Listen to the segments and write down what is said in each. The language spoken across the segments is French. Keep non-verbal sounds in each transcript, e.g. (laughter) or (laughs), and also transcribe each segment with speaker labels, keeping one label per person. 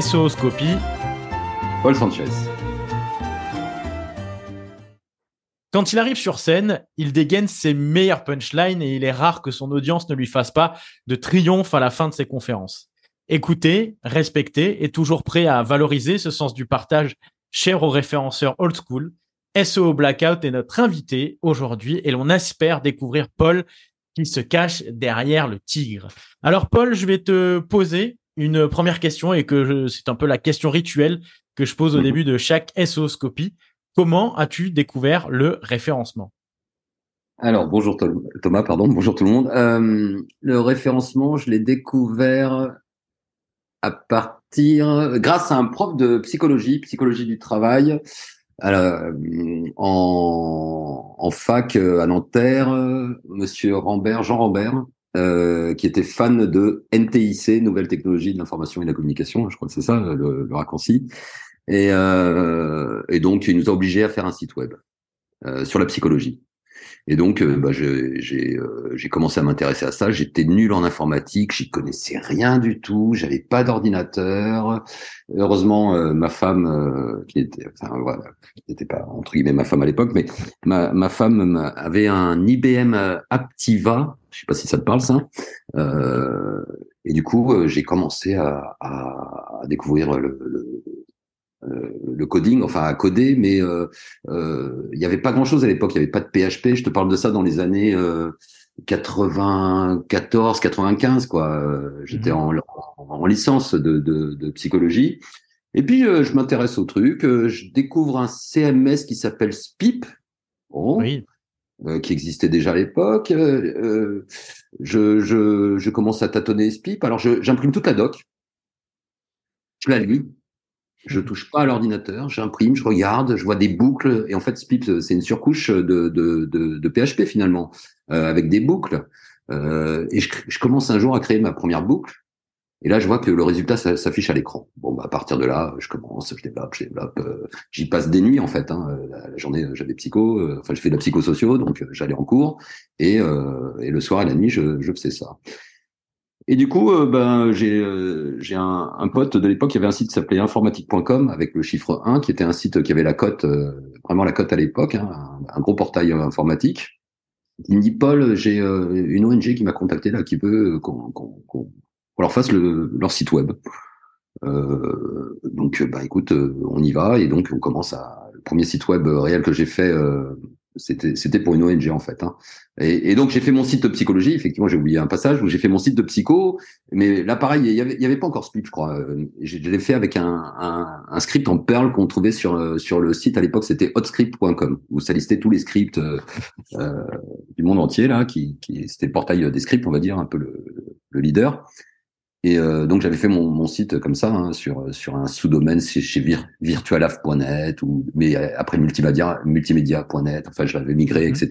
Speaker 1: SOScopie.
Speaker 2: Paul Sanchez.
Speaker 1: Quand il arrive sur scène, il dégaine ses meilleures punchlines et il est rare que son audience ne lui fasse pas de triomphe à la fin de ses conférences. Écouter, respecter et toujours prêt à valoriser ce sens du partage cher aux référenceurs old school, SO Blackout est notre invité aujourd'hui et l'on espère découvrir Paul qui se cache derrière le tigre. Alors Paul, je vais te poser une première question et que c'est un peu la question rituelle que je pose au mhm. début de chaque SO-scopie. Comment as-tu découvert le référencement?
Speaker 2: Alors, bonjour Thomas, pardon, bonjour tout le monde. Euh, le référencement, je l'ai découvert à partir, grâce à un prof de psychologie, psychologie du travail, en, en, fac à Nanterre, Monsieur Rambert, Jean Rambert, euh, qui était fan de NTIC, Nouvelles Technologies de l'Information et de la Communication, je crois que c'est ça le, raccourci. Et, euh, et donc, il nous a obligés à faire un site web euh, sur la psychologie. Et donc, euh, bah, j'ai euh, commencé à m'intéresser à ça. J'étais nul en informatique, j'y connaissais rien du tout, j'avais pas d'ordinateur. Heureusement, euh, ma femme, qui était, enfin voilà, n'était pas entre guillemets ma femme à l'époque, mais ma, ma femme avait un IBM Aptiva. Je sais pas si ça te parle ça. et du coup, j'ai commencé à, à, découvrir le, le euh, le coding, enfin à coder, mais euh, euh, il n'y avait pas grand-chose à l'époque. Il n'y avait pas de PHP. Je te parle de ça dans les années 94, 95, quoi. J'étais mhm. en, licence de, psychologie. Et puis, je m'intéresse au truc. je découvre un CMS qui s'appelle SPIP. qui existait déjà à l'époque. je, je, commence à tâtonner SPIP. Alors, j'imprime toute la doc. Je la lis. Je touche pas à l'ordinateur, j'imprime, je regarde, je vois des boucles. Et en fait, Spip, c'est une surcouche de, de, de, de PHP finalement, euh, avec des boucles. Euh, et je, je, commence un jour à créer ma première boucle. Et là, je vois que le résultat s'affiche à l'écran. Bon, bah, à partir de là, je commence, je développe, je développe. Euh, j'y passe des nuits en fait. Hein. La, journée, j'avais psycho. Euh, enfin, je fais de la psychosociaux, donc euh, j'allais en cours. Et, et le soir et la nuit, je, je faisais ça. Et du coup, euh, ben, j'ai euh, un, un, pote de l'époque, y avait un site qui s'appelait informatique.com avec le chiffre 1, qui était un site qui avait la cote, euh, vraiment la cote à l'époque, hein, un, gros portail informatique. Il me dit, Paul, j'ai une ONG qui m'a contacté là, qui veut qu'on leur fasse le, leur site web. donc, bah, écoute, on y va et donc on commence à le premier site web réel que j'ai fait c'était c'était pour une ONG en fait. Hein. Et, donc j'ai fait mon site de psychologie. Effectivement, j'ai oublié un passage où j'ai fait mon site de psycho. Mais là, pareil, il y avait, il y avait pas encore Split, je crois. Je, l'ai fait avec un, un, script en Perl qu'on trouvait sur sur le site à l'époque. C'était hotscript.com où ça listait tous les scripts euh, euh, du monde entier là, qui, qui c'était le portail des scripts, on va dire un peu le, le leader. Et euh, donc j'avais fait mon, mon, site comme ça hein, sur sur un sous-domaine chez, chez virtualaf.net ou mais après multimédia multimédia.net. Enfin, je l'avais migré, mhm. etc.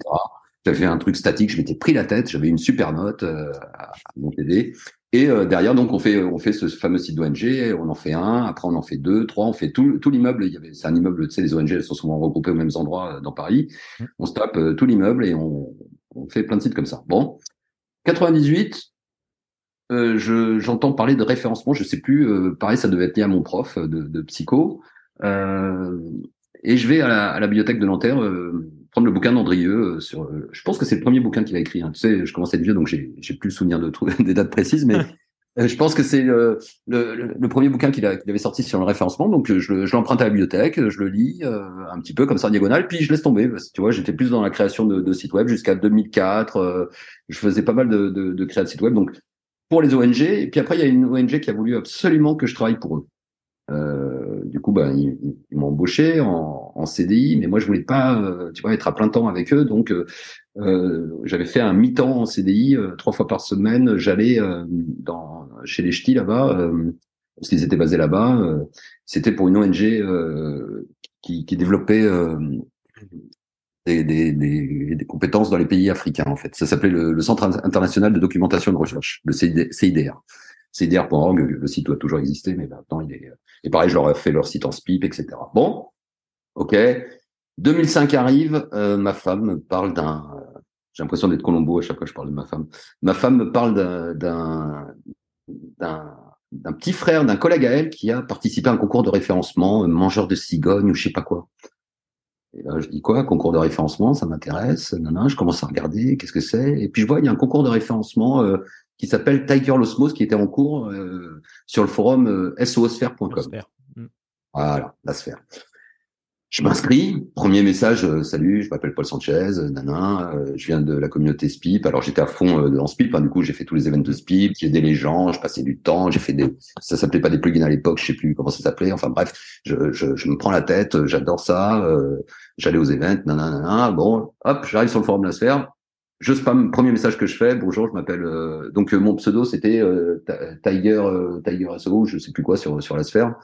Speaker 2: J'avais fait un truc statique. Je m'étais pris la tête. J'avais une super note euh, à mon TV. Et euh, derrière, donc on fait on fait ce fameux site d'ONG. On en fait un. Après, on en fait deux, trois. On fait tout tout l'immeuble. Il y avait c'est un immeuble. Tu sais, les ONG elles sont souvent regroupées aux mêmes endroits dans Paris. Mhm. On se tape tout l'immeuble et on, on fait plein de sites comme ça. Bon, 98 euh, je, j'entends parler de référencement, je sais plus, euh, pareil, ça devait être lié à mon prof de, de psycho. Euh, et je vais à la, à la bibliothèque de Nanterre euh, prendre le bouquin d'Andrieux sur. je pense que c'est le premier bouquin qu'il a écrit. Hein. Tu sais, je commence à être vieux, donc j'ai, j'ai plus le souvenir de trouver (laughs) des dates précises, mais je pense que c'est le, le, le, premier bouquin qu'il, a, qu'il avait sorti sur le référencement. Donc je, je l'emprunte à la bibliothèque, je le lis un petit peu comme ça en diagonale, puis je laisse tomber. Parce tu vois, j'étais plus dans la création de, de sites web jusqu'à 2004. je faisais pas mal de, de, de création de sites web, donc pour les ONG. Et puis après, il y a une ONG qui a voulu absolument que je travaille pour eux. Euh, du coup, ben, ils, m'ont embauché en, CDI, mais moi, je voulais pas, euh, tu vois, être à plein temps avec eux. Donc, euh, euh j'avais fait un mi-temps en CDI, euh, trois fois par semaine. J'allais dans chez les ch'tis là-bas, parce qu'ils étaient basés là-bas. C'était pour une ONG qui, qui, développait des, des, des, compétences dans les pays africains, en fait. Ça s'appelait le, Centre international de documentation de recherche, le CIDR. CIDR.org, le site doit toujours exister, mais maintenant il est. Et pareil, je leur ai fait leur site en SPIP, etc. Bon, ok. 2005 arrive, euh, ma femme me parle d'un. J'ai l'impression d'être Colombo à chaque fois que je parle de ma femme. Ma femme me parle d'un d'un petit frère d'un collègue à elle qui a participé à un concours de référencement, mangeur de cigogne ou je sais pas quoi. Et là, je dis quoi Concours de référencement, ça m'intéresse. Non, non, je commence à regarder, qu'est-ce que c'est? Et puis je vois, il y a un concours de référencement qui s'appelle Tiger Losmos, qui était en cours sur le forum euh, sosphere.com. Mm. Voilà, la sphère. Je m'inscris, premier message, euh, salut, je m'appelle Paul Sanchez, euh, nana, euh, je viens de la communauté SPIP. Alors j'étais à fond dans SPIP, du coup j'ai fait tous les événements de SPIP, j'ai aidé les gens, je passais du temps, j'ai fait des, ça s'appelait pas des plugins à l'époque, je sais plus comment ça s'appelait. Enfin bref, je, je, je, me prends la tête, j'adore ça, j'allais aux événements, nanana, bon, hop, j'arrive sur le forum de la sphère, je spam, premier message que je fais, bonjour, je m'appelle, donc mon pseudo c'était Tiger, Tiger SO, je sais plus quoi sur sur la sphère.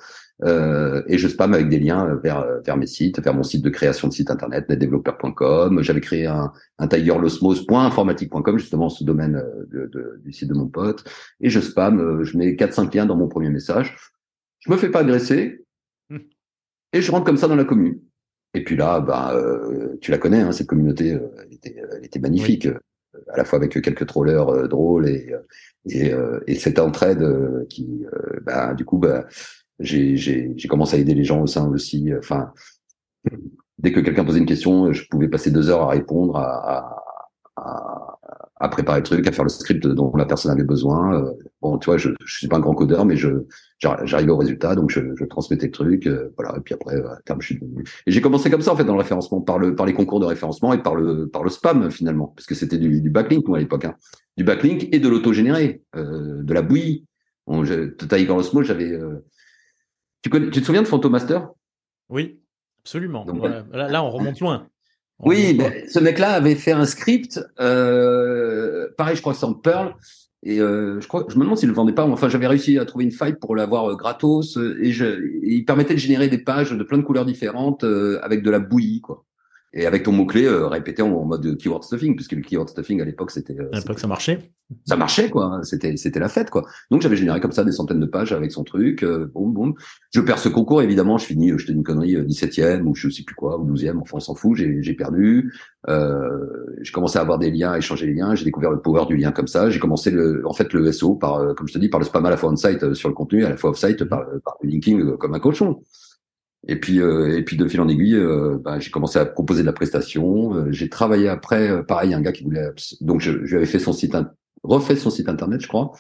Speaker 2: Euh, et je spam avec des liens vers, vers mes sites, vers mon site de création de site internet, netdeveloper.com. J'avais créé un, un tigerlosmos.informatique.com, justement ce domaine euh, de, de, du site de mon pote. Et je spam, euh, je mets 4-5 liens dans mon premier message. Je me fais pas agresser. Et je rentre comme ça dans la commune. Et puis là, bah, euh, tu la connais, hein, cette communauté, elle, était, elle était magnifique, à la fois avec quelques trollers drôles et, et, et cette entraide qui, bah, du coup, bah, j'ai commencé à aider les gens au sein aussi. Enfin, dès que quelqu'un posait une question, je pouvais passer deux heures à répondre, à, à, à, préparer le truc, à faire le script dont la personne avait besoin. Euh, bon, tu vois, je, je suis pas un grand codeur, mais je j'arrivais au résultat, donc je, je transmettais le truc, euh, voilà. Et puis après, à terme, je suis devenu. Et j'ai commencé comme ça en fait dans le référencement, par le par les concours de référencement et par le par le spam finalement, parce que c'était du, du backlink moi à l'époque, hein. du backlink et de l'auto-généré, euh, de la bouillie. Bon, Tiger Osmo, j'avais euh, tu, te souviens de Phantomaster
Speaker 1: Oui, absolument. là, on remonte loin.
Speaker 2: oui, ce mec-là avait fait un script, euh, pareil, je crois que c'est en Perl, et euh, je crois, je me demande s'il le vendait pas. Enfin, j'avais réussi à trouver une faille pour l'avoir euh, gratos, et, je, il permettait de générer des pages de plein de couleurs différentes avec de la bouillie, quoi et avec ton mot-clé euh, répété en, mode keyword stuffing, puisque le keyword stuffing à l'époque c'était.
Speaker 1: Euh, à l'époque ça marchait.
Speaker 2: Ça marchait quoi, c'était c'était la fête quoi. Donc j'avais généré comme ça des centaines de pages avec son truc, euh, boum boum. Je perds ce concours évidemment, je finis, je te dis une connerie, 17e ou je sais plus quoi, ou 12e, enfin on s'en fout, j'ai j'ai perdu. Euh, j'ai commencé à avoir des liens, à échanger les liens, j'ai découvert le power du lien comme ça. J'ai commencé le, en fait le SO par, comme je te dis, par le spam à la fois on-site sur le contenu, à la fois off-site par, par le linking comme un cochon. Et puis, euh, et puis de fil en aiguille, euh, bah, j'ai commencé à proposer de la prestation. Euh, j'ai travaillé après, pareil, un gars qui voulait, donc je, je lui avais fait son site, refait son site internet, je crois.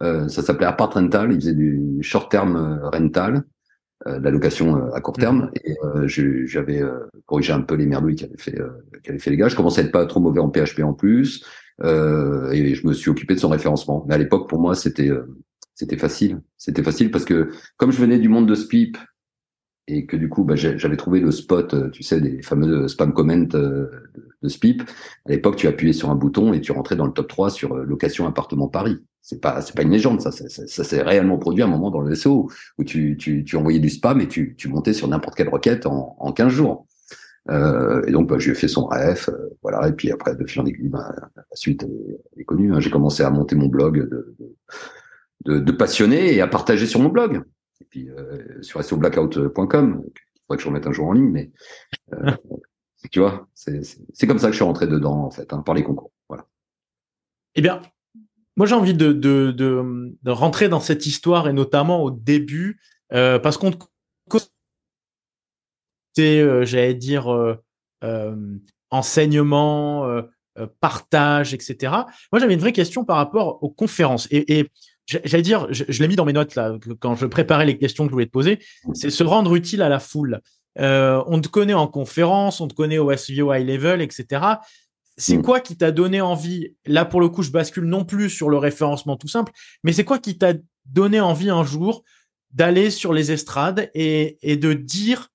Speaker 2: ça s'appelait Apart Rental. Il faisait du short term rental, de la location à court terme. Mhm. Et j'avais corrigé un peu les merdouilles qu'avaient fait, qu'avaient fait les gars. Je commençais à être pas trop mauvais en PHP en plus, et je me suis occupé de son référencement. Mais à l'époque, pour moi, c'était c'était facile. C'était facile parce que comme je venais du monde de Spip, et que du coup, bah, j'avais trouvé le spot, euh, tu sais, des fameux spam comments euh, de Spip. À l'époque, tu appuyais sur un bouton et tu rentrais dans le top 3 sur euh, location appartement Paris. C'est pas, c'est pas une légende, ça. Ça, s'est réellement produit à un moment dans le SEO où tu, tu, tu envoyais du spam et tu, tu montais sur n'importe quelle requête en, en 15 jours. Euh, et donc, bah, j'ai fait son ref, voilà. Et puis après, de fil en aiguille, bah, la suite est, connue. Hein. J'ai commencé à monter mon blog de, de, de passionné et à partager sur mon blog puis euh, sur soblackout.com, il faudrait que je remette un jour en ligne, mais euh, (laughs) tu vois, c'est comme ça que je suis rentré dedans en fait, hein, par les concours. Voilà.
Speaker 1: Eh bien, moi j'ai envie de, de, de, de, rentrer dans cette histoire et notamment au début, euh, parce qu'on c'est, euh, j'allais dire, euh, enseignement, partage, etc. Moi j'avais une vraie question par rapport aux conférences et, et j'allais dire, je, l'ai mis dans mes notes là, quand je préparais les questions que je voulais te poser, c'est se rendre utile à la foule. Euh, on te connaît en conférence, on te connaît au SEO high level, etc. C'est mm. quoi qui t'a donné envie? Là, pour le coup, je bascule non plus sur le référencement tout simple, mais c'est quoi qui t'a donné envie un jour d'aller sur les estrades et, et de dire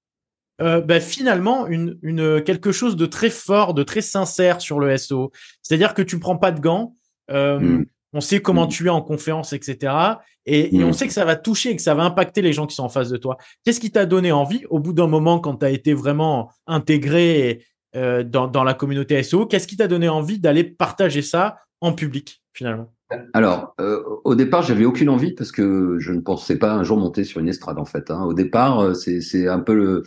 Speaker 1: euh, bah, finalement une, une, quelque chose de très fort, de très sincère sur le SEO. C'est-à-dire que tu prends pas de gants. Euh, mm on sait comment mm. tu es en conférence, etc. Et, on mm. sait que ça va toucher et que ça va impacter les gens qui sont en face de toi. Qu'est-ce qui t'a donné envie au bout d'un moment quand tu as été vraiment intégré euh, dans, la communauté SEO Qu'est-ce qui t'a donné envie d'aller partager ça en public finalement?
Speaker 2: Alors, euh, au départ, j'avais aucune envie parce que je ne pensais pas un jour monter sur une estrade en fait. Hein. Au départ, euh, c'est un peu le,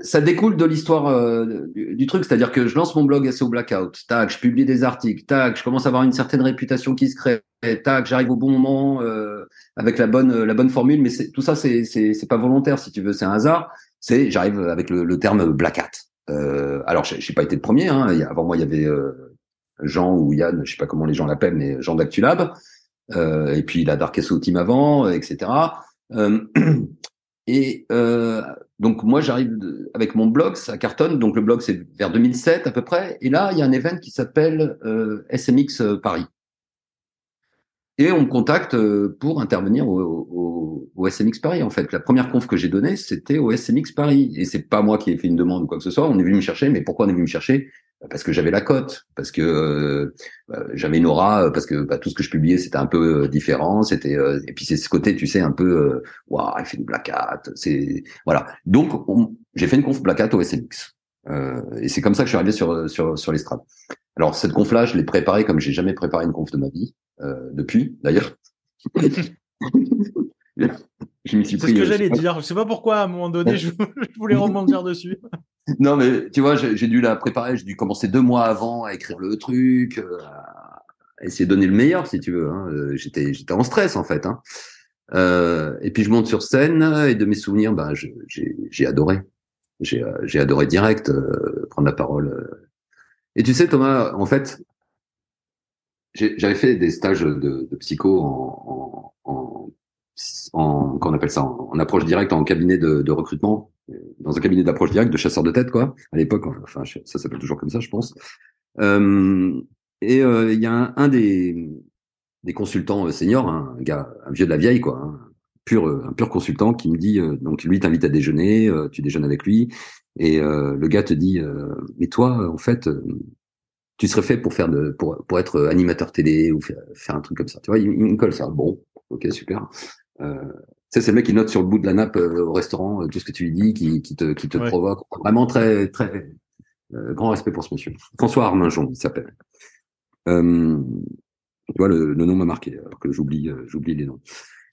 Speaker 2: ça découle de l'histoire euh, du, truc, c'est-à-dire que je lance mon blog SEO Blackout, tac, je publie des articles, tac, je commence à avoir une certaine réputation qui se crée, tac, j'arrive au bon moment euh, avec la bonne la bonne formule, mais tout ça c'est c'est pas volontaire si tu veux, c'est un hasard. C'est j'arrive avec le, le terme Black Hat. Euh, alors j'ai pas été le premier, hein, avant moi il y avait Jean ou Yann, je sais pas comment les gens l'appellent, mais Jean d'Actulab, et puis la Dark SEO Team avant, etc. (clears throat) Et euh, donc moi j'arrive avec mon blog, ça cartonne. Donc le blog c'est vers 2007 à peu près. Et là il y a un événement qui s'appelle euh, SMX euh, Paris. Et on me contacte euh, pour intervenir au, au, au, SMX Paris. En fait, la première conf que j'ai donnée, c'était au SMX Paris. Et c'est pas moi qui ai fait une demande ou quoi que ce soit. On est venu me chercher. Mais pourquoi on est venu me chercher? Parce que j'avais la cote, parce que euh, bah, j'avais une aura, parce que bah, tout ce que je publiais c'était un peu euh, différent, c'était et puis c'est ce côté, tu sais, un peu waouh, il fait du black hat, c'est voilà. Donc j'ai fait une conf black hat au SMX et c'est comme ça que je suis arrivé sur sur sur l'estrade. Alors cette conf là, je l'ai préparée comme j'ai jamais préparé une conf de ma vie. Euh, depuis, d'ailleurs. (laughs)
Speaker 1: je C'est ce que euh, j'allais dire. Je sais pas pourquoi, à un moment donné, je, voulais (laughs) rebondir dessus.
Speaker 2: Non, mais tu vois, j'ai dû la préparer. J'ai dû commencer deux mois avant à écrire le truc, euh, à essayer de donner le meilleur, si tu veux. Hein. J'étais, j'étais en stress, en fait. Hein. Euh, et puis, je monte sur scène et de mes souvenirs, bah, j'ai adoré. J'ai adoré direct prendre la parole. Et tu sais, Thomas, en fait, j'avais fait des stages de, de psycho en, en, on appelle ça, en, approche directe, en cabinet de, recrutement, dans un cabinet d'approche directe de chasseurs de tête, quoi. À l'époque, enfin, ça s'appelle toujours comme ça, je pense. Euh, et euh, il y a un, des, consultants seniors, un gars, un vieux de la vieille, quoi, un pur, un pur consultant, qui me dit, euh, donc lui t'invite à déjeuner, euh, tu déjeunes avec lui, et le gars te dit, mais toi, en fait tu serais fait pour faire de, pour, pour être animateur télé ou faire un truc comme ça. Tu vois, il, me colle ça. Bon, ok, super. Euh, c'est le mec qui note sur le bout de la nappe euh, au restaurant euh, tout ce que tu lui dis, qui, qui te, qui te provoque. Vraiment très, très euh, grand respect pour ce monsieur. François Arminjon, il s'appelle. Euh, tu vois, le, le nom m'a marqué, alors que j'oublie, j'oublie les noms.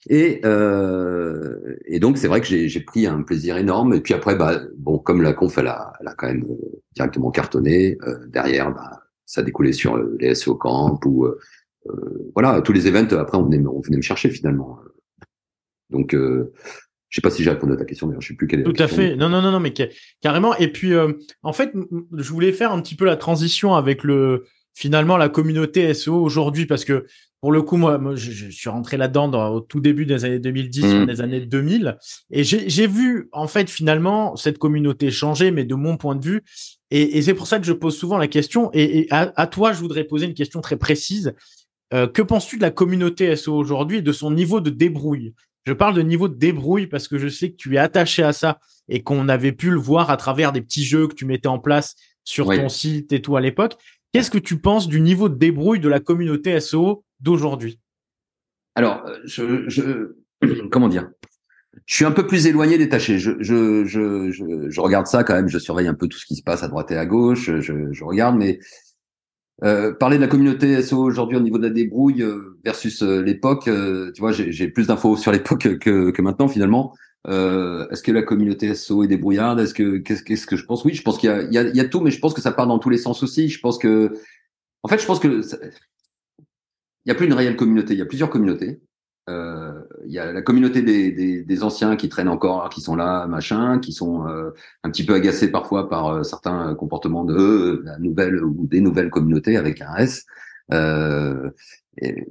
Speaker 2: Et, euh, et donc c'est vrai que j'ai pris un plaisir énorme. Et puis après, bah, bon, comme la conf, elle a, elle a quand même directement cartonné. Euh, derrière, bah, ça découlait sur les SEO Camp ou voilà tous les events. Après, on venait, on venait me chercher finalement. Donc, euh, je sais pas si j'ai répondu à ta question, d'ailleurs, je sais plus quelle est.
Speaker 1: Tout à fait. Non, non, non, non, mais carrément. Et puis, en fait, je voulais faire un petit peu la transition avec le finalement la communauté SEO aujourd'hui parce que pour le coup, moi, moi je, suis rentré là-dedans au tout début des années 2010, mmh. des années 2000, et j'ai vu en fait finalement cette communauté changer, mais de mon point de vue, et, et c'est pour ça que je pose souvent la question. Et, et à, à, toi, je voudrais poser une question très précise. Euh, que penses-tu de la communauté SEO aujourd'hui et de son niveau de débrouille? Je parle de niveau de débrouille parce que je sais que tu es attaché à ça et qu'on avait pu le voir à travers des petits jeux que tu mettais en place sur ton site et tout à l'époque. Qu'est-ce que tu penses du niveau de débrouille de la communauté SEO d'aujourd'hui?
Speaker 2: Alors, euh, je, je, (clears throat) comment dire? Je suis un peu plus éloigné, détaché. Je, je, je, je, regarde ça quand même. Je surveille un peu tout ce qui se passe à droite et à gauche. Je, je regarde, mais euh, parler de la communauté SEO aujourd'hui au niveau de la débrouille euh, versus l'époque, tu vois, j'ai plus d'infos (laughs) sur l'époque que, que maintenant finalement. Euh, est-ce que la communauté SEO est débrouillarde? Est-ce que qu'est-ce que je pense? Oui, je pense qu'il y y, a, il y a tout, mais je pense que ça part dans tous les sens aussi. Je pense que, en fait, je pense que il n'y a plus une réelle communauté. Il y a plusieurs communautés. Euh, il y a la communauté des, des, des, anciens qui traînent encore, qui sont là, machin, qui sont euh, un petit peu agacés parfois par euh, certains comportements de la nouvelle ou des nouvelles communautés avec un S. Et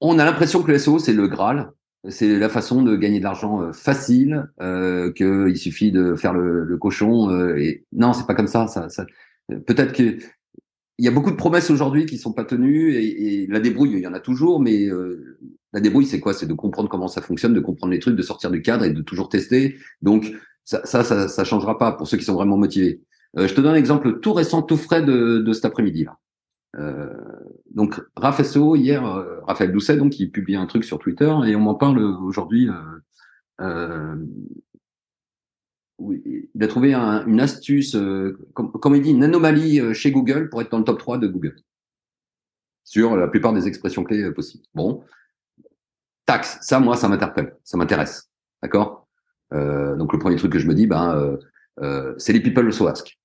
Speaker 2: on a l'impression que le SEO c'est le Graal, c'est la façon de gagner de l'argent facile, euh, qu'il suffit de faire le, le cochon. et non, c'est pas comme ça. ça, ça Peut-être que il y a beaucoup de promesses aujourd'hui qui sont pas tenues et, et, la débrouille, il y en a toujours, mais euh, la débrouille, c'est quoi? C'est de comprendre comment ça fonctionne, de comprendre les trucs, de sortir du cadre et de toujours tester. Donc ça, ça, ça, changera pas pour ceux qui sont vraiment motivés. Euh, je te donne un exemple tout récent, tout frais de, de cet après-midi là. Euh, donc Raph SEO hier, euh, Raphaël Doucet donc il publie un truc sur Twitter et on m'en parle aujourd'hui. Il a trouvé une astuce, euh, comme, il dit, une anomalie euh, chez Google pour être dans le top 3 de Google sur la plupart des expressions clés euh, possibles. Bon, taxe, ça, moi, ça m'interpelle, ça m'intéresse, d'accord? Donc le premier truc que je me dis, ben, c'est les people so ask.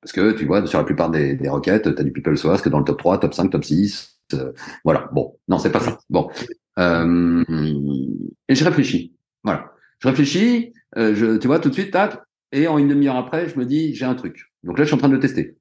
Speaker 2: Parce que tu vois, sur la plupart des, des requêtes, tu as du people so ask dans le top 3, top 5, top 6. voilà. Bon, non, c'est pas ça. Bon. et je réfléchis. Voilà. Je réfléchis, je, tu vois, tout de suite, tac, et en une demi-heure après, je me dis, j'ai un truc. Donc là, je suis en train de le tester.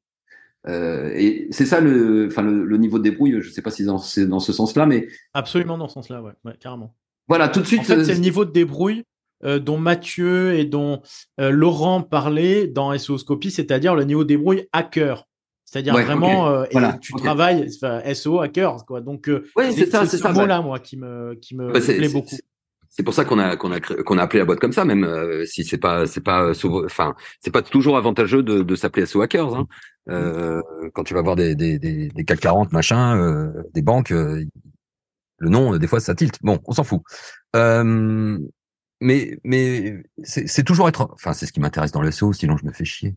Speaker 2: Euh, et c'est ça le, enfin le, niveau de débrouille. Je sais pas si c'est dans ce sens-là, mais
Speaker 1: absolument dans ce sens-là, ouais, carrément.
Speaker 2: Voilà, tout de suite. En
Speaker 1: fait, c'est le niveau de débrouille euh, dont Mathieu et dont euh, Laurent parlaient dans SOScopie, c'est-à-dire le niveau de débrouille hacker. C'est-à-dire vraiment, tu travailles SO hacker, quoi. Donc,
Speaker 2: c'est ça, c'est
Speaker 1: ce mot-là, moi, qui me, qui me bah, plaît beaucoup
Speaker 2: c'est pour ça qu'on a qu'on a qu'on a appelé la boîte comme ça, même euh, si c'est pas c'est pas enfin c'est pas toujours avantageux de, de s'appeler SO Hackers. Hein. Euh, quand tu vas voir des des des, des CAC 40 machin, euh, des banques, euh, le nom des fois ça tilte. Bon, on s'en fout. mais mais c'est toujours être, enfin c'est ce qui m'intéresse dans le SO, sinon je me fais chier.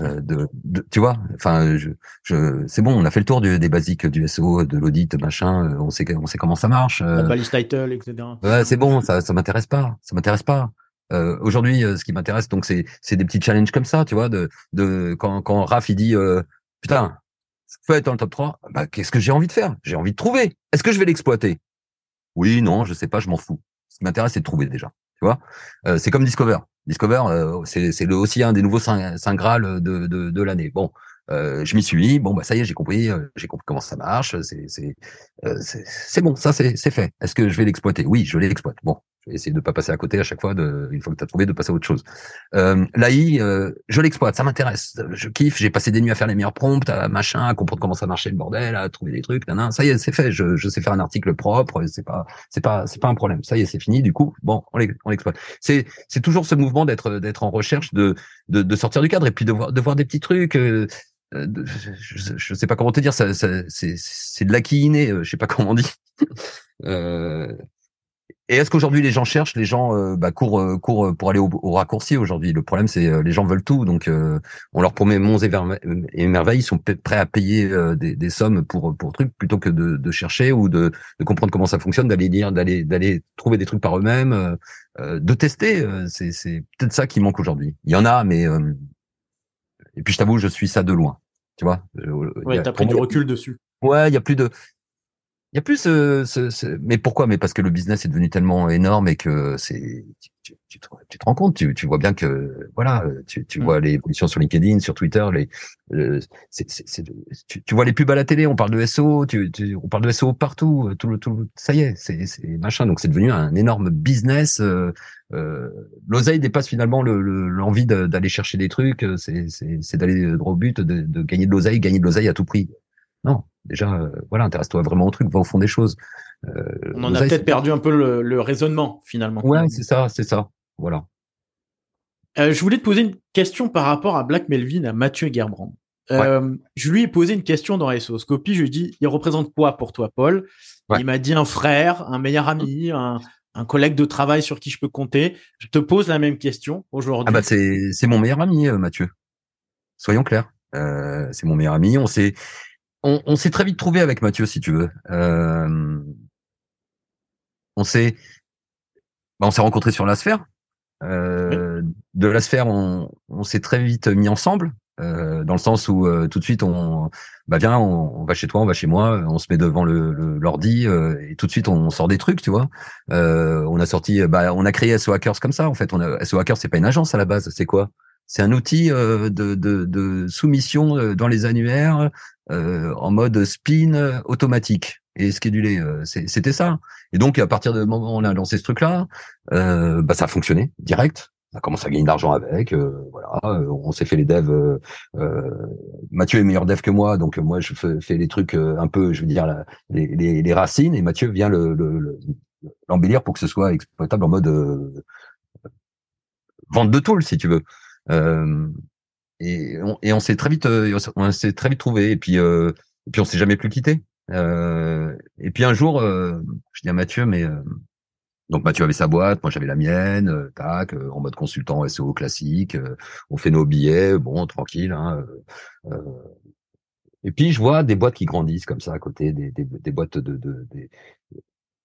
Speaker 2: Euh, de, tu vois, enfin, je, je, c'est bon, on a fait le tour du, des basiques du SEO, de l'audit, machin. Euh, on sait, on sait comment ça marche.
Speaker 1: Balise title, etc.
Speaker 2: Ouais, c'est bon, ça, ça m'intéresse pas, ça m'intéresse pas. Euh, Aujourd'hui, ce qui m'intéresse, donc, c'est, c'est des petits challenges comme ça, tu vois, de, de quand, quand Raph il dit, euh, putain, faut être dans le top 3, bah, qu'est-ce que j'ai envie de faire? J'ai envie de trouver. Est-ce que je vais l'exploiter? Oui, non, je sais pas, je m'en fous. Ce qui m'intéresse, c'est de trouver déjà. Tu vois, c'est comme Discover. Discover, euh, c'est aussi un des nouveaux saint, graal de, de, de l'année. Bon, euh, je m'y suis. Bon, bah ça y est, j'ai compris, euh, j'ai compris comment ça marche. C'est c'est bon, ça c'est fait. Est-ce que je vais l'exploiter? Oui, je l'exploite. Bon, essayer de pas passer à côté à chaque fois, de, une fois que tu as trouvé, de passer à autre chose. Euh, L'AI, euh, je l'exploite, ça m'intéresse, je kiffe, j'ai passé des nuits à faire les meilleurs prompts, à machin, à comprendre comment ça marchait le bordel, à trouver des trucs, nan, ça y est, c'est fait, je, je, sais faire un article propre, c'est pas, c'est pas, c'est pas un problème. Ça y est, c'est fini. Du coup, bon, on l'exploite. C'est, c'est toujours ce mouvement d'être, d'être en recherche de, de, de, sortir du cadre et puis de voir, de voir des petits trucs. Euh, euh je, je, sais pas comment te dire, ça, ça c'est de l'acquis inné, euh, je sais pas comment on dit. (laughs) euh, et est-ce qu'aujourd'hui les gens cherchent, les gens euh, bah, courent, euh, courent euh, pour aller au, raccourci aujourd'hui? Le problème c'est les gens veulent tout, donc on leur promet monts et, merveilles, ils sont prêts à payer des, des, sommes pour pour trucs plutôt que de, de chercher ou de, de, comprendre comment ça fonctionne, d'aller lire, d'aller d'aller trouver des trucs par eux-mêmes, de tester. c'est c'est peut-être ça qui manque aujourd'hui. Il y en a, mais et puis je t'avoue, je suis ça de loin. Tu vois?
Speaker 1: Ouais, t'as pris du recul dessus.
Speaker 2: Ouais, il y a plus de il y a plus ce, ce, mais pourquoi? Mais parce que le business est devenu tellement énorme et que c'est tu, tu, te, tu, te, rends compte, tu, tu vois bien que voilà, tu, tu mm. vois les évolutions sur LinkedIn, sur Twitter, les euh, tu, tu, vois les pubs à la télé, on parle de SEO, tu, on parle de SEO partout, tout le tout ça y est, c'est, machin. Donc c'est devenu un énorme business. Euh, euh, L'oseille dépasse finalement l'envie le, d'aller chercher des trucs, c'est d'aller droit au but, de, de gagner de l'oseille, gagner de l'oseille à tout prix. Non, déjà, euh, voilà, intéresse-toi vraiment au truc, va au fond des choses.
Speaker 1: Euh, On en a peut-être perdu un peu le, raisonnement finalement.
Speaker 2: Ouais, c'est ça, c'est ça. Voilà.
Speaker 1: Euh, je voulais te poser une question par rapport à Black Melvin, à Mathieu Gerbrand. je lui ai posé une question dans SOScopie. Je lui ai dit, il représente quoi pour toi, Paul? Il m'a dit un frère, un meilleur ami, un, collègue de travail sur qui je peux compter. Je te pose la même question aujourd'hui.
Speaker 2: Ah bah c'est mon meilleur ami, Mathieu. Soyons clairs. c'est mon meilleur ami. On s'est on, s'est très vite trouvé avec Mathieu, si tu veux. Euh, on s'est, bah, on s'est rencontré sur la sphère. Euh, de la sphère, on, s'est très vite mis ensemble, euh, dans le sens où tout de suite, on, bah viens, on, va chez toi, on va chez moi, on se met devant le l'ordi et tout de suite, on sort des trucs, tu vois. on a sorti, bah, on a créé SO Hackers comme ça. En fait, on a, SO Hackers, c'est pas une agence à la base, c'est quoi? C'est un outil de, de, de, soumission dans les annuaires euh, en mode spin automatique et schedulé. Euh, c'était ça. Et donc à partir du moment où on a lancé ce truc-là, euh, bah ça a fonctionné direct. On a commencé à gagner de l'argent avec. voilà, on s'est fait les devs. Mathieu est meilleur dev que moi, donc moi je fais, les trucs un peu, je veux dire les, les, les, racines, et Mathieu vient le, l'embellir pour que ce soit exploitable en mode vente de tools, si tu veux. Et on, s'est très vite, euh, on s'est très vite trouvé. Et puis, euh, et puis on s'est jamais plus quitté. Euh, et puis un jour, je dis à Mathieu, mais donc Mathieu avait sa boîte, moi j'avais la mienne, tac, en mode consultant SEO classique. on fait nos billets, bon, tranquille. Hein, et puis je vois des boîtes qui grandissent comme ça à côté, des, boîtes de, de, des,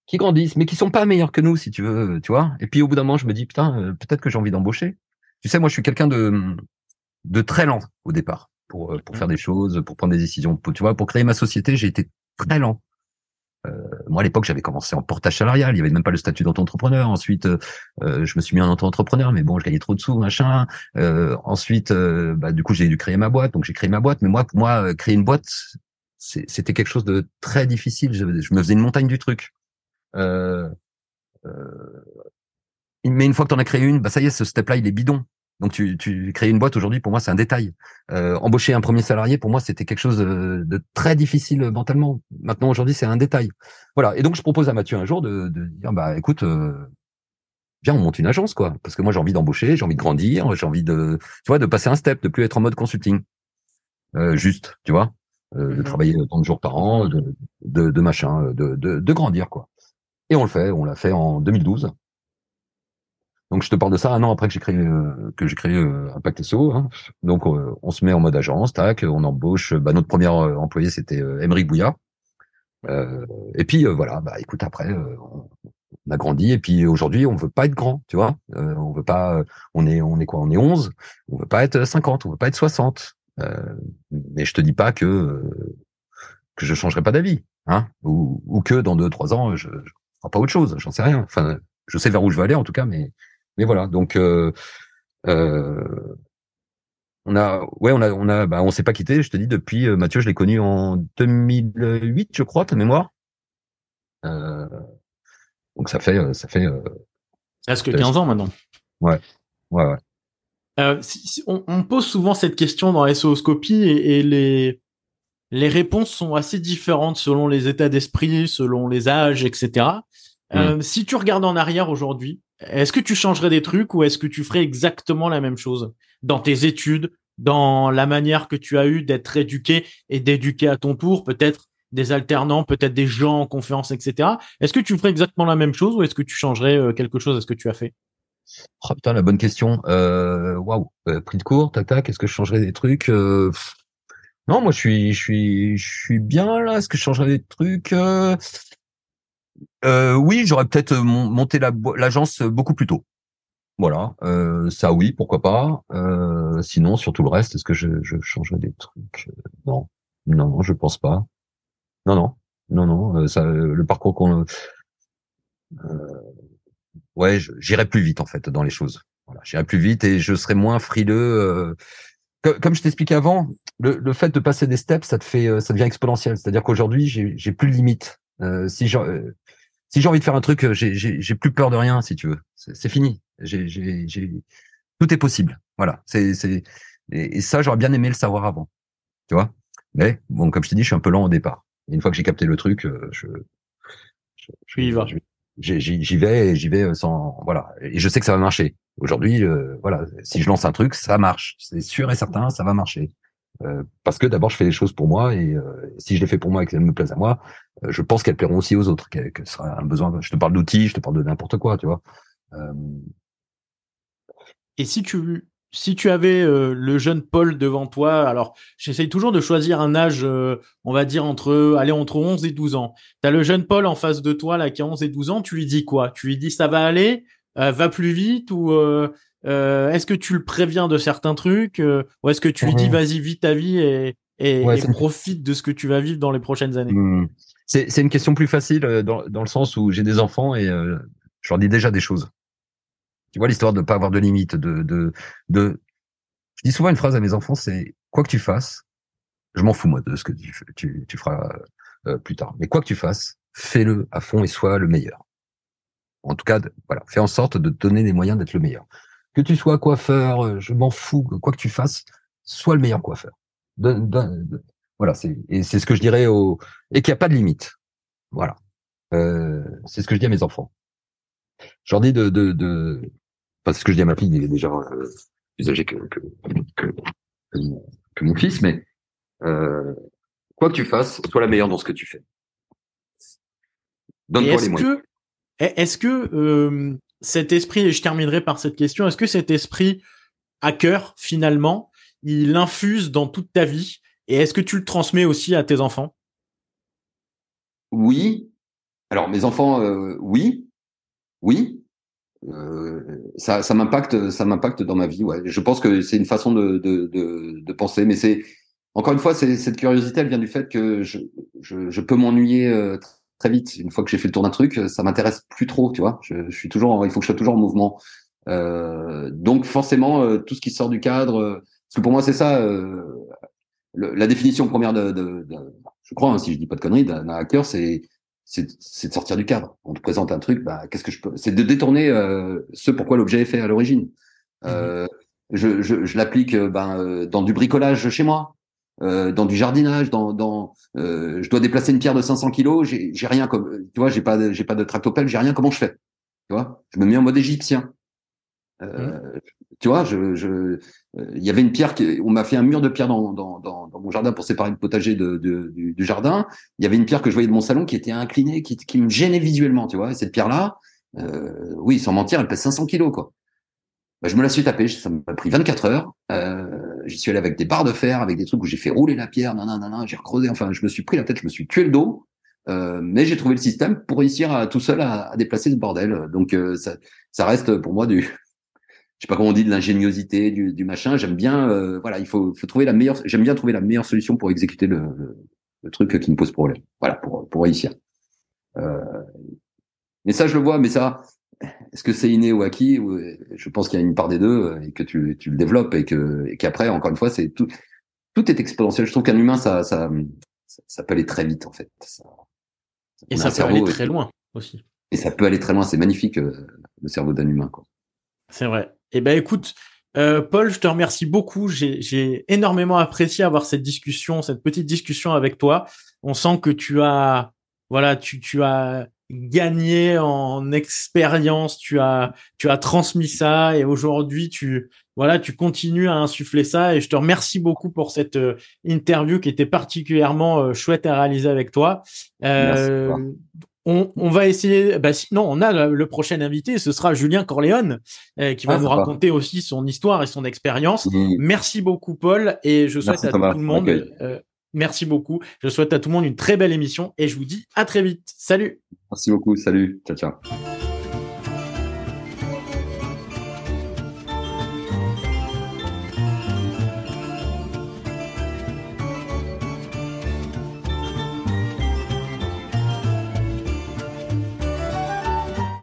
Speaker 2: qui grandissent, mais qui sont pas meilleurs que nous, si tu veux, tu vois. Et puis au bout d'un moment, je me dis putain, peut-être que j'ai envie d'embaucher. Tu sais, moi, je suis quelqu'un de de très lent au départ pour pour faire des choses, pour prendre des décisions. tu vois, pour créer ma société, j'ai été très lent. Euh, moi, à l'époque, j'avais commencé en portage salarial. Il y avait même pas le statut d'entrepreneur. Ensuite, euh, euh, je me suis mis en auto-entrepreneur, mais bon, je gagnais trop de sous, machin. Euh, ensuite, bah, du coup, j'ai dû créer ma boîte. Donc, j'ai créé ma boîte. Mais moi, pour moi, créer une boîte, c'était quelque chose de très difficile. Je, je, me faisais une montagne du truc. Mais une fois que tu en as créé une, bah ça y est, ce step-là, il est bidon. Donc tu, tu crées une boîte aujourd'hui, pour moi, c'est un détail. Euh, embaucher un premier salarié, pour moi, c'était quelque chose de, très difficile mentalement. Maintenant, aujourd'hui, c'est un détail. Voilà. Et donc, je propose à Mathieu un jour de, de dire, bah, écoute, euh, viens, on monte une agence, quoi. Parce que moi, j'ai envie d'embaucher, j'ai envie de grandir, j'ai envie de, tu vois, de passer un step, de plus être en mode consulting. Euh, juste, tu vois, euh, de mmh travailler tant de jours par an, de, de, de machin, de, de, de grandir, quoi. Et on le fait, on l'a fait en 2012. Donc je te parle de ça un an après que j'ai créé euh, que j'ai créé euh, Impact SEO. Hein. Donc euh, on se met en mode agence, tac, on embauche. Bah, notre premier employé c'était Émeric Bouillard. et puis voilà, bah écoute après on a grandi et puis aujourd'hui on veut pas être grand, tu vois. on veut pas, on est on est quoi? On est 11. On veut pas être 50, on veut pas être 60. mais je te dis pas que que je changerai pas d'avis, hein, ou, ou que dans deux trois ans je, je ferai pas autre chose, j'en sais rien. Enfin, je sais vers où je veux aller en tout cas, mais mais voilà, donc euh, euh, on a, ouais, on a, on a, bah, on s'est pas quitté. Je te dis depuis euh, Mathieu, je l'ai connu en 2008, je crois, ta mémoire. donc ça fait, ça fait.
Speaker 1: Presque 15 ans maintenant.
Speaker 2: Ouais, ouais, ouais.
Speaker 1: on, pose souvent cette question dans SOScopie et, et les les réponses sont assez différentes selon les états d'esprit, selon les âges, etc. Mmh. si tu regardes en arrière aujourd'hui, est-ce que tu changerais des trucs ou est-ce que tu ferais exactement la même chose dans tes études, dans la manière que tu as eu d'être éduqué et d'éduquer à ton tour, peut-être des alternants, peut-être des gens en conférence, etc. Est-ce que tu ferais exactement la même chose ou est-ce que tu changerais euh, quelque chose à ce que tu as fait?
Speaker 2: Oh putain, la bonne question. Euh, waouh, euh, de court, tac tac. Est-ce que je changerais des trucs Non, moi je suis, je suis, je suis bien là. Est-ce que je changerais des trucs oui, j'aurais peut-être euh, monté l'agence beaucoup plus tôt. Voilà, euh, ça oui, pourquoi pas. Euh, sinon, sur tout le reste, est-ce que je, je changerais des trucs? Non, non, je pense pas. Non, non, non, non. ça, le parcours qu'on, ouais, j'irai plus vite en fait dans les choses. Voilà, j'irai plus vite et je serai moins frileux. comme je t'expliquais avant, le, fait de passer des steps, ça te fait, ça devient exponentiel. C'est-à-dire qu'aujourd'hui, j'ai plus de limites. Euh, si si j'ai envie de faire un truc, euh, j'ai plus peur de rien, si tu veux. C'est fini. J'ai tout est possible. Voilà. C'est c'est et, ça, j'aurais bien aimé le savoir avant. Tu vois? Mais bon, comme je t'ai dit, je suis un peu lent au départ. une fois que j'ai capté le truc, euh, je
Speaker 1: je, je y vais.
Speaker 2: J'y vais et j'y vais sans voilà. Et je sais que ça va marcher. Aujourd'hui, euh, voilà, si je lance un truc, ça marche. C'est sûr et certain, ça va marcher. Euh, parce que d'abord je fais les choses pour moi et euh, si je les fais pour moi et qu'elles me plaisent à moi, euh, je pense qu'elles plairont aussi aux autres, que, ce sera un besoin. Je te parle d'outils, je te parle de n'importe quoi, tu vois.
Speaker 1: Et si tu si tu avais le jeune Paul devant toi, alors j'essaye toujours de choisir un âge, on va dire entre allez entre 11 et 12 ans. Tu as le jeune Paul en face de toi là qui a 11 et 12 ans, tu lui dis quoi? Tu lui dis ça va aller, va plus vite? Ou euh, est-ce que tu le préviens de certains trucs? Euh, ou est-ce que tu lui dis mmh. vas-y vis ta vie et, et, profite de ce que tu vas vivre dans les prochaines années? Mmh.
Speaker 2: C'est une question plus facile euh, dans, dans le sens où j'ai des enfants et je leur dis déjà des choses. Tu vois l'histoire de ne pas avoir de limites, de, de, de. Je dis souvent une phrase à mes enfants, c'est quoi que tu fasses, je m'en fous moi de ce que tu, tu, feras plus tard. Mais quoi que tu fasses, fais-le à fond et sois le meilleur. En tout cas, voilà, fais en sorte de te donner les moyens d'être le meilleur. Que tu sois coiffeur, euh, je m'en fous, quoi que tu fasses, sois le meilleur coiffeur. Voilà, c'est et c'est ce que je dirais au et qu'il n'y a pas de limite. Voilà, euh, c'est ce que je dis à mes enfants. Je leur dis de de, de... Enfin, c'est ce que je dis à ma fille, il est déjà euh, plus âgé que que, que, que, mon fils, mais euh, quoi que tu fasses, sois la meilleure dans ce que tu fais.
Speaker 1: Donne-toi les moyens. Est-ce que euh, cet esprit, et je terminerai par cette question, est-ce que cet esprit à cœur, finalement, il infuse dans toute ta vie Et est-ce que tu le transmets aussi à tes enfants?
Speaker 2: Oui, Alors, mes enfants, oui, oui. ça, ça m'impacte, ça m'impacte dans ma vie. Ouais. Je pense que c'est une façon de, de, de, de penser, mais c'est encore une fois, cette curiosité, elle vient du fait que je, je, je peux m'ennuyer très vite. Une fois que j'ai fait le tour d'un truc, ça m'intéresse plus trop, tu vois. Je, je, suis toujours, il faut que je sois toujours en mouvement. Euh, donc forcément, euh, tout ce qui sort du cadre, euh, parce que pour moi c'est ça, euh, le, la définition première de, de, de je crois, hein, si je dis pas de conneries, d'un hacker, c'est c'est de sortir du cadre. On te présente un truc, bah qu'est-ce que je peux C'est de détourner ce pourquoi l'objet est fait à l'origine. Mmh. je, je, je l'applique ben, dans du bricolage chez moi. Euh, dans du jardinage, dans, dans euh, je dois déplacer une pierre de 500 kilos, j'ai rien comme, tu vois, j'ai pas, j'ai pas de tractopelle, j'ai rien. Comment je fais? Tu vois? Je me mets en mode égyptien. Euh, mmh. Tu vois, je, je, il y avait une pierre qui, on m'a fait un mur de pierre dans, dans, dans, dans, mon jardin pour séparer le potager de, de du, jardin. Il y avait une pierre que je voyais de mon salon qui était inclinée, qui, qui me gênait visuellement, tu vois. Et cette pierre-là, euh, oui, sans mentir, elle pèse 500 kilos, quoi. Bah, je me la suis tapée, ça m'a pris 24 heures. Euh, J'y suis allé avec des barres de fer, avec des trucs où j'ai fait rouler la pierre, non, non, non, j'ai recreusé. Enfin, je me suis pris la tête, je me suis tué le dos. Euh, mais j'ai trouvé le système pour réussir à tout seul à, à déplacer ce bordel. Donc euh, ça, ça reste pour moi du, je sais pas comment on dit, de l'ingéniosité, du, du, machin. J'aime bien, euh, voilà, il faut, faut trouver la meilleure. J'aime bien trouver la meilleure solution pour exécuter le, le, le, truc qui me pose problème. Voilà, pour pour réussir. Euh, mais ça, je le vois, mais ça, est-ce que c'est inné ou acquis Je pense qu'il y a une part des deux euh, et que tu, tu le développes et que et qu'après, encore une fois, c'est tout. Tout est exponentiel. Je trouve qu'un humain, ça, ça, ça, peut aller très vite en fait. Ça,
Speaker 1: et ça peut aller très loin aussi.
Speaker 2: Et ça peut aller très loin. C'est magnifique euh, le cerveau d'un humain.
Speaker 1: C'est vrai. Eh ben, écoute, euh, Paul, je te remercie beaucoup. J'ai énormément apprécié avoir cette discussion, cette petite discussion avec toi. On sent que tu as, voilà, tu, tu as gagné en expérience, tu as tu as transmis ça et aujourd'hui tu voilà, tu continues à insuffler ça et je te remercie beaucoup pour cette euh, interview qui était particulièrement euh, chouette à réaliser avec toi. Euh, on, on, va essayer. Bah, sinon, on a le, prochain invité, ce sera Julien Corleone, qui va ah, nous raconter aussi son histoire et son expérience. Mmh. Merci beaucoup, Paul, et je souhaite à tout le monde Merci beaucoup. Je souhaite à tout le monde une très belle émission et je vous dis à très vite. Salut.
Speaker 2: Merci beaucoup. Salut. Ciao, ciao.